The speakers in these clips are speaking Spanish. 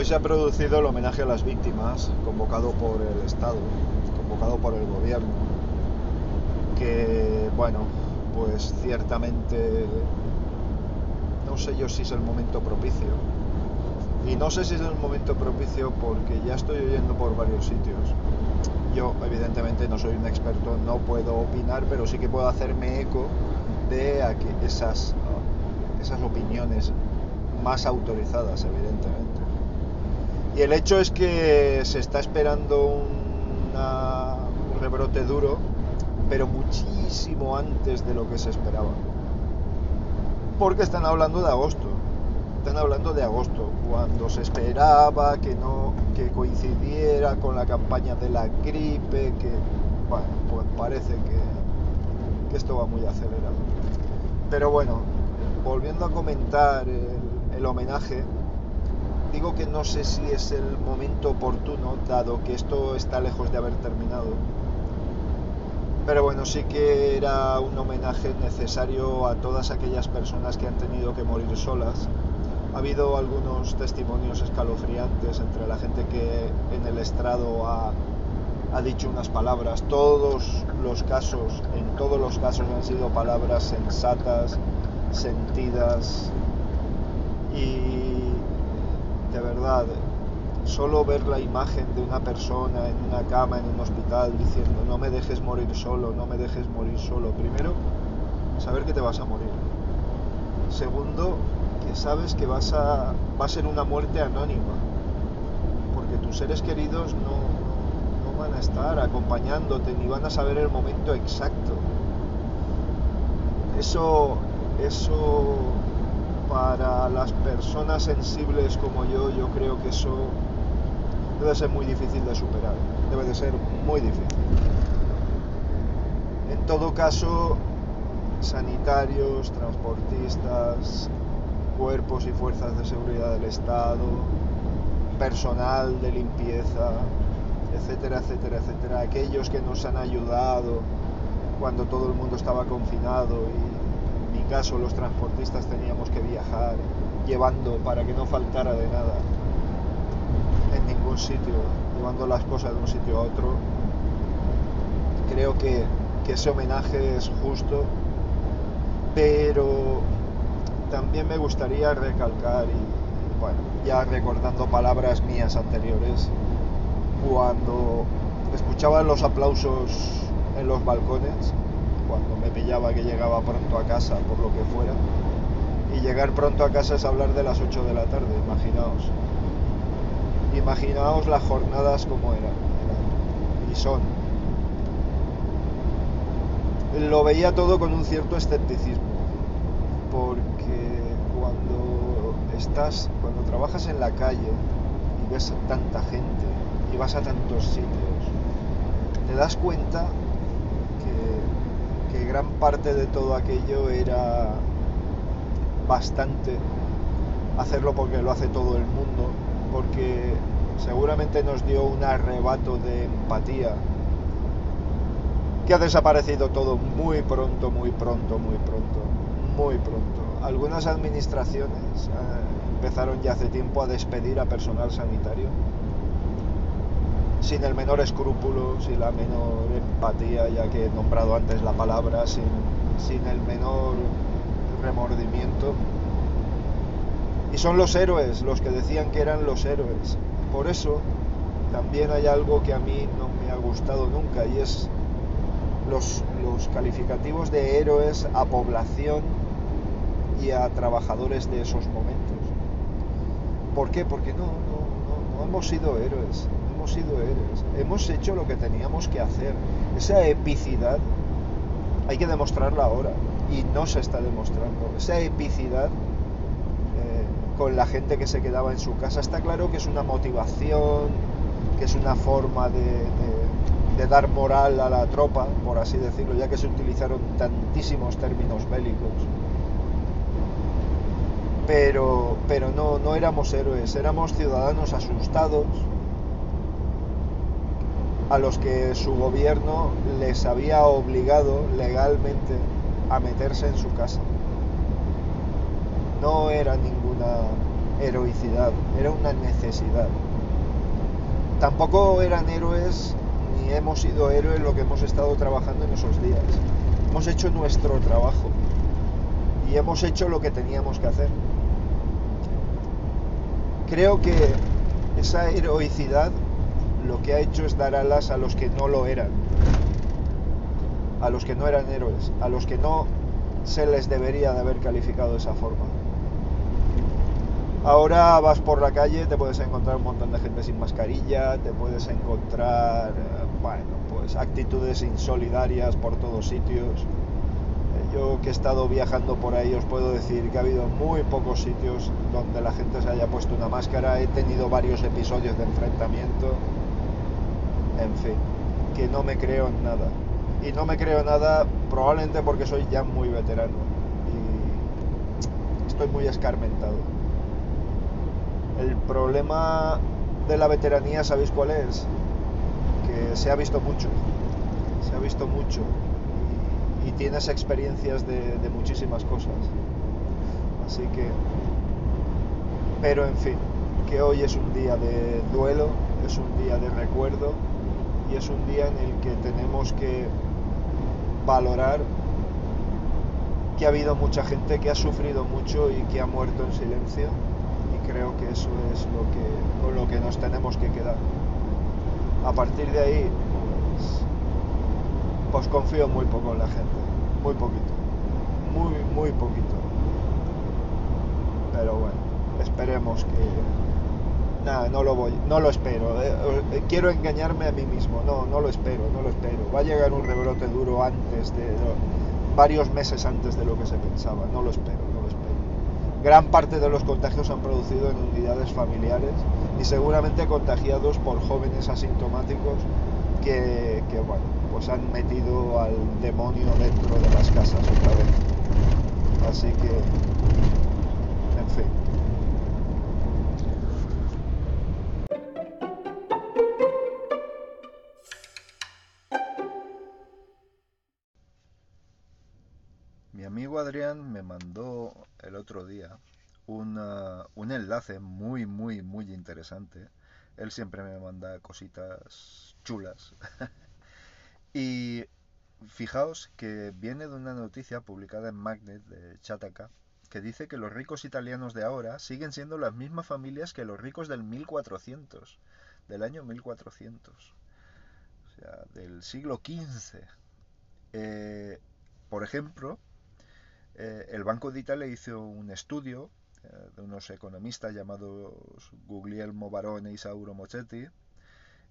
Hoy se ha producido el homenaje a las víctimas convocado por el Estado, convocado por el gobierno, que bueno, pues ciertamente no sé yo si es el momento propicio. Y no sé si es el momento propicio porque ya estoy oyendo por varios sitios. Yo evidentemente no soy un experto, no puedo opinar, pero sí que puedo hacerme eco de esas, esas opiniones más autorizadas, evidentemente. Y el hecho es que se está esperando un rebrote duro, pero muchísimo antes de lo que se esperaba. Porque están hablando de agosto. Están hablando de agosto, cuando se esperaba que no que coincidiera con la campaña de la gripe, que bueno, pues parece que, que esto va muy acelerado. Pero bueno, volviendo a comentar el homenaje, digo que no sé si es el momento oportuno, dado que esto está lejos de haber terminado. Pero bueno, sí que era un homenaje necesario a todas aquellas personas que han tenido que morir solas. Ha habido algunos testimonios escalofriantes entre la gente que en el estrado ha, ha dicho unas palabras. Todos los casos, en todos los casos han sido palabras sensatas, sentidas y de verdad, solo ver la imagen de una persona en una cama, en un hospital, diciendo, no me dejes morir solo, no me dejes morir solo. Primero, saber que te vas a morir. Segundo, que sabes que vas a, va a ser una muerte anónima, porque tus seres queridos no, no van a estar acompañándote ni van a saber el momento exacto. Eso, eso para las personas sensibles como yo, yo creo que eso debe ser muy difícil de superar. Debe de ser muy difícil. En todo caso, sanitarios, transportistas, cuerpos y fuerzas de seguridad del Estado, personal de limpieza, etcétera, etcétera, etcétera, aquellos que nos han ayudado cuando todo el mundo estaba confinado y caso los transportistas teníamos que viajar llevando para que no faltara de nada en ningún sitio, llevando las cosas de un sitio a otro. Creo que, que ese homenaje es justo, pero también me gustaría recalcar, y bueno, ya recordando palabras mías anteriores, cuando escuchaba los aplausos en los balcones, cuando me pillaba que llegaba pronto a casa, por lo que fuera. Y llegar pronto a casa es hablar de las 8 de la tarde, imaginaos. Imaginaos las jornadas como eran, y son. Lo veía todo con un cierto escepticismo, porque cuando estás, cuando trabajas en la calle y ves tanta gente y vas a tantos sitios, te das cuenta gran parte de todo aquello era bastante hacerlo porque lo hace todo el mundo, porque seguramente nos dio un arrebato de empatía que ha desaparecido todo muy pronto, muy pronto, muy pronto, muy pronto. Algunas administraciones eh, empezaron ya hace tiempo a despedir a personal sanitario sin el menor escrúpulo, sin la menor empatía, ya que he nombrado antes la palabra, sin, sin el menor remordimiento. Y son los héroes los que decían que eran los héroes. Por eso también hay algo que a mí no me ha gustado nunca y es los, los calificativos de héroes a población y a trabajadores de esos momentos. ¿Por qué? Porque no, no, no, no hemos sido héroes hemos sido héroes, hemos hecho lo que teníamos que hacer. Esa epicidad hay que demostrarla ahora y no se está demostrando. Esa epicidad eh, con la gente que se quedaba en su casa está claro que es una motivación, que es una forma de, de dar moral a la tropa, por así decirlo, ya que se utilizaron tantísimos términos bélicos. Pero, pero no, no éramos héroes, éramos ciudadanos asustados, a los que su gobierno les había obligado legalmente a meterse en su casa. No era ninguna heroicidad, era una necesidad. Tampoco eran héroes ni hemos sido héroes lo que hemos estado trabajando en esos días. Hemos hecho nuestro trabajo y hemos hecho lo que teníamos que hacer. Creo que esa heroicidad lo que ha hecho es dar alas a los que no lo eran, a los que no eran héroes, a los que no se les debería de haber calificado de esa forma. Ahora vas por la calle, te puedes encontrar un montón de gente sin mascarilla, te puedes encontrar, eh, bueno, pues actitudes insolidarias por todos sitios. Eh, yo que he estado viajando por ahí os puedo decir que ha habido muy pocos sitios donde la gente se haya puesto una máscara. He tenido varios episodios de enfrentamiento. En fin, que no me creo en nada. Y no me creo nada probablemente porque soy ya muy veterano. Y estoy muy escarmentado. El problema de la veteranía, ¿sabéis cuál es? Que se ha visto mucho, se ha visto mucho y, tienes experiencias de, muchísimas cosas. Así que, pero en fin, que hoy es un día de duelo, es un día de recuerdo y es un día en el que tenemos que valorar que ha habido mucha gente que ha sufrido mucho y que ha muerto en silencio creo que eso es lo que, con lo que nos tenemos que quedar. A partir de ahí, pues, pues, confío muy poco en la gente, muy poquito, muy, muy poquito. Pero bueno, esperemos que... Nada, no lo voy, no lo espero. Eh, eh, quiero engañarme a mí mismo, no, no lo espero, no lo espero. Va a llegar un rebrote duro antes de, varios meses antes de lo que se pensaba, no lo espero gran parte de los contagios se han producido en unidades familiares y seguramente contagiados por jóvenes asintomáticos que, bueno, pues han metido al demonio dentro de las casas otra vez. Así que, en fin. Mi amigo Adrián me mandó el otro día un enlace muy, muy, muy interesante. Él siempre me manda cositas chulas. y fijaos que viene de una noticia publicada en Magnet de Chataka que dice que los ricos italianos de ahora siguen siendo las mismas familias que los ricos del 1400, del año 1400, o sea, del siglo XV. Eh, por ejemplo, eh, el Banco de Italia hizo un estudio eh, de unos economistas llamados Guglielmo Barone y Sauro Mochetti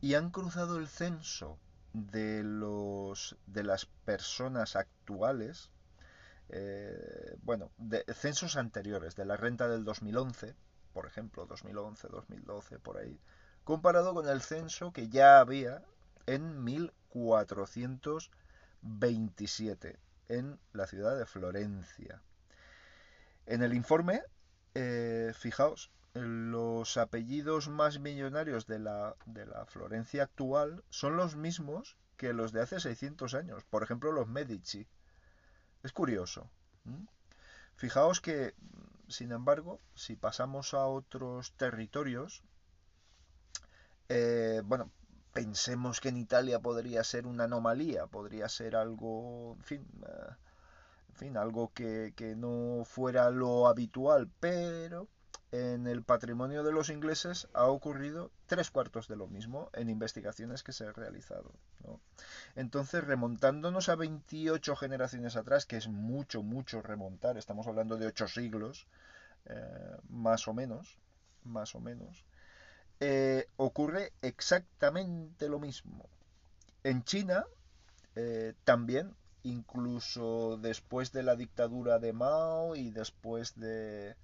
y han cruzado el censo de los de las personas actuales eh, bueno de censos anteriores de la renta del 2011 por ejemplo 2011 2012 por ahí comparado con el censo que ya había en 1427 en la ciudad de Florencia. En el informe, eh, fijaos, los apellidos más millonarios de la, de la Florencia actual son los mismos que los de hace 600 años. Por ejemplo, los Medici. Es curioso. Fijaos que, sin embargo, si pasamos a otros territorios, eh, bueno, pensemos que en Italia podría ser una anomalía, podría ser algo, en fin, eh, en fin algo que, que, no fuera lo habitual, pero en el patrimonio de los ingleses ha ocurrido tres cuartos de lo mismo en investigaciones que se han realizado. Entonces, remontándonos a 28 generaciones atrás, que es mucho, mucho remontar, estamos hablando de ocho siglos, eh, más o menos, más o menos, eh, ocurre exactamente lo mismo. En China eh, también, incluso después de la dictadura de Mao y después de,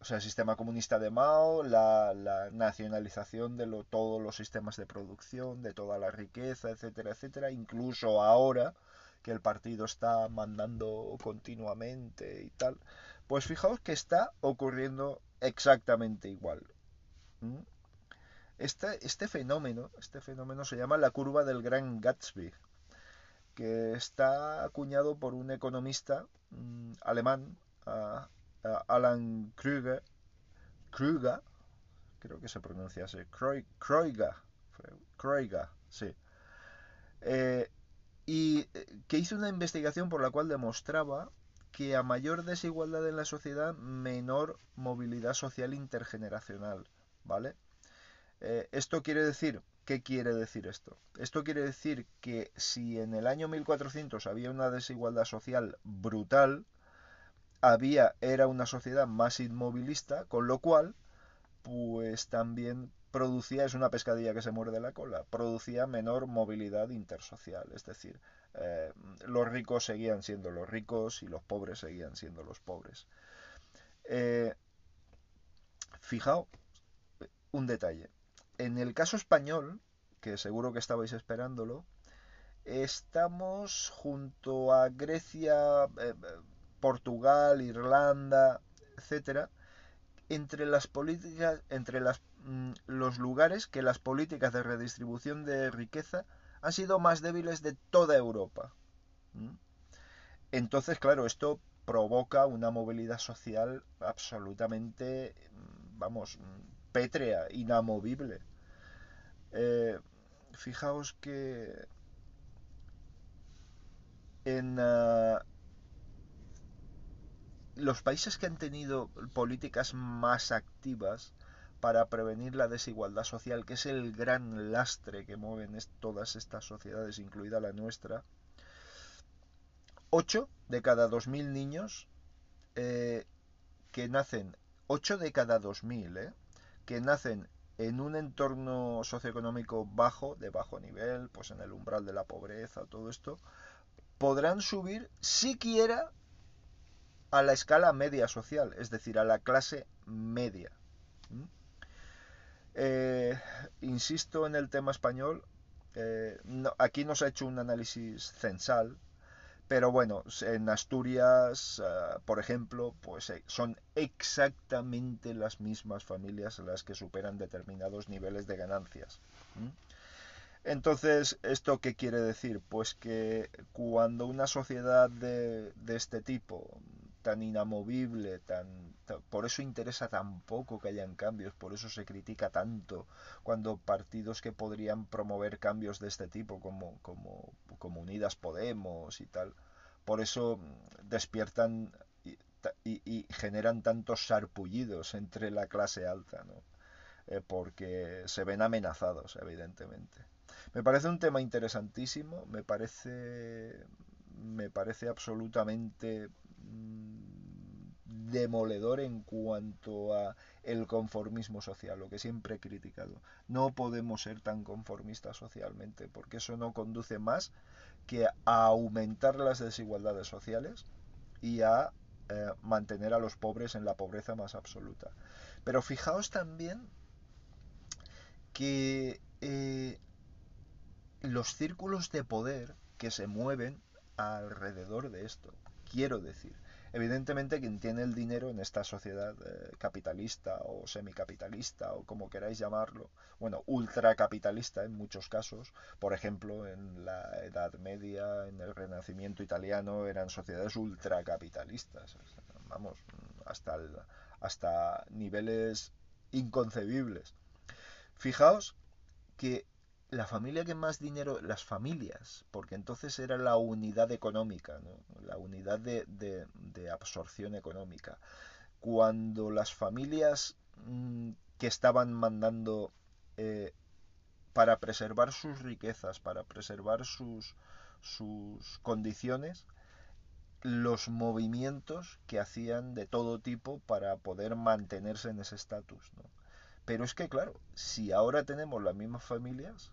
o sea, el sistema comunista de Mao, la, nacionalización de todos los sistemas de producción, de toda la riqueza, etcétera, etcétera, incluso ahora que el partido está mandando continuamente y tal, pues fijaos que está ocurriendo exactamente igual. Este, este, fenómeno, este fenómeno se llama la curva del gran Gatsby, que está acuñado por un economista mm, alemán, Alan Kruger, Kruger, creo que se pronuncia así, sí, eh, y que hizo una investigación por la cual demostraba que a mayor desigualdad en la sociedad, menor movilidad social intergeneracional, ¿vale? Eh, esto quiere decir, ¿qué quiere decir esto? Esto quiere decir que si en el año 1400 había una desigualdad social brutal, había, era una sociedad más inmovilista, con lo cual, pues también producía, es una pescadilla que se muerde la cola, producía menor movilidad intersocial, es decir, eh, los ricos seguían siendo los ricos y los pobres seguían siendo los pobres. Eh, fijaos un detalle. En el caso español, que seguro que estabais esperándolo, estamos junto a Grecia, eh, Portugal, Irlanda, etcétera, entre las políticas, entre mm, los lugares que las políticas de redistribución de riqueza han sido más débiles de toda Europa. Entonces, claro, esto provoca una movilidad social absolutamente, vamos, pétrea, inamovible. Eh, fijaos que en ah, los países que han tenido políticas más activas para prevenir la desigualdad social, que es el gran lastre que mueven todas estas sociedades, incluida la nuestra, 8 de cada 2.000 niños eh, que nacen, 8 de cada 2.000, eh, que nacen en un entorno socioeconómico bajo, de bajo nivel, pues en el umbral de la pobreza, todo esto, podrán subir siquiera a la escala media social, es decir, a la clase media. Eh, insisto en el tema español, eh, aquí no se ha hecho un análisis censal, pero bueno, en Asturias, eh, por ejemplo, pues son exactamente las mismas familias las que superan determinados niveles de ganancias. Entonces, ¿esto qué quiere decir? Pues que cuando una sociedad de este tipo tan inamovible, tan, por eso interesa tan poco que hayan cambios, por eso se critica tanto cuando partidos que podrían promover cambios de este tipo como, como, como Unidas Podemos y tal, por eso despiertan y, y, generan tantos sarpullidos entre la clase alta, ¿no? Eh, porque se ven amenazados, evidentemente. Me parece un tema interesantísimo, me parece me parece absolutamente Mm, demoledor en cuanto a el conformismo social, lo que siempre he criticado. No podemos ser tan conformistas socialmente, porque eso no conduce más que a aumentar las desigualdades sociales y a eh, mantener a los pobres en la pobreza más absoluta. Pero fijaos también que eh, los círculos de poder que se mueven alrededor de esto, quiero decir. Evidentemente quien tiene el dinero en esta sociedad eh, capitalista o semicapitalista o como queráis llamarlo, bueno, ultracapitalista en muchos casos, por ejemplo en la Edad Media, en el Renacimiento italiano eran sociedades ultracapitalistas, vamos, hasta, hasta niveles inconcebibles. Fijaos que la familia que más dinero, las familias, porque entonces era la unidad económica, la unidad de, de, absorción económica. Cuando las familias mm, que estaban mandando eh, para preservar sus riquezas, para preservar sus, sus condiciones, los movimientos que hacían de todo tipo para poder mantenerse en ese estatus. Pero es que, claro, si ahora tenemos las mismas familias,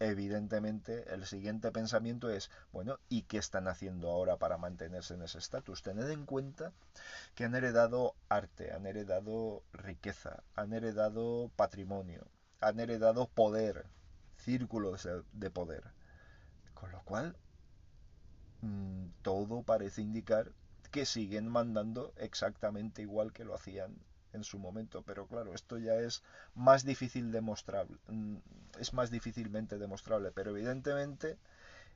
evidentemente el siguiente pensamiento es, bueno, ¿y qué están haciendo ahora para mantenerse en ese estatus? Tened en cuenta que han heredado arte, han heredado riqueza, han heredado patrimonio, han heredado poder, círculos de poder. Con lo cual, mm, todo parece indicar que siguen mandando exactamente igual que lo hacían en su momento, pero claro, esto ya es más difícil demostrable, mm, es más difícilmente demostrable, pero evidentemente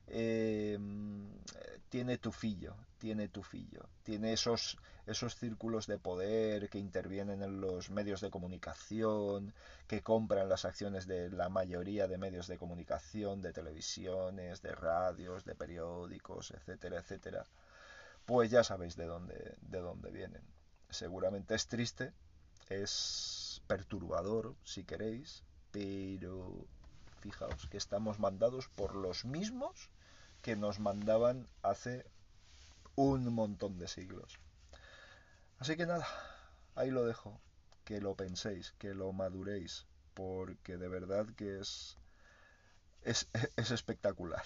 em, tiene tufillo, tiene tufillo, tiene esos, esos círculos de poder que intervienen en los medios de comunicación, que compran las acciones de la mayoría de medios de comunicación, de televisiones, de radios, de periódicos, etcétera, etcétera, pues ya sabéis de dónde, de dónde vienen. Seguramente es triste, es perturbador, si queréis, pero fijaos que estamos mandados por los mismos que nos mandaban hace un montón de siglos. Así que nada, ahí lo dejo, que lo penséis, que lo maduréis, porque de verdad que es, es, es espectacular.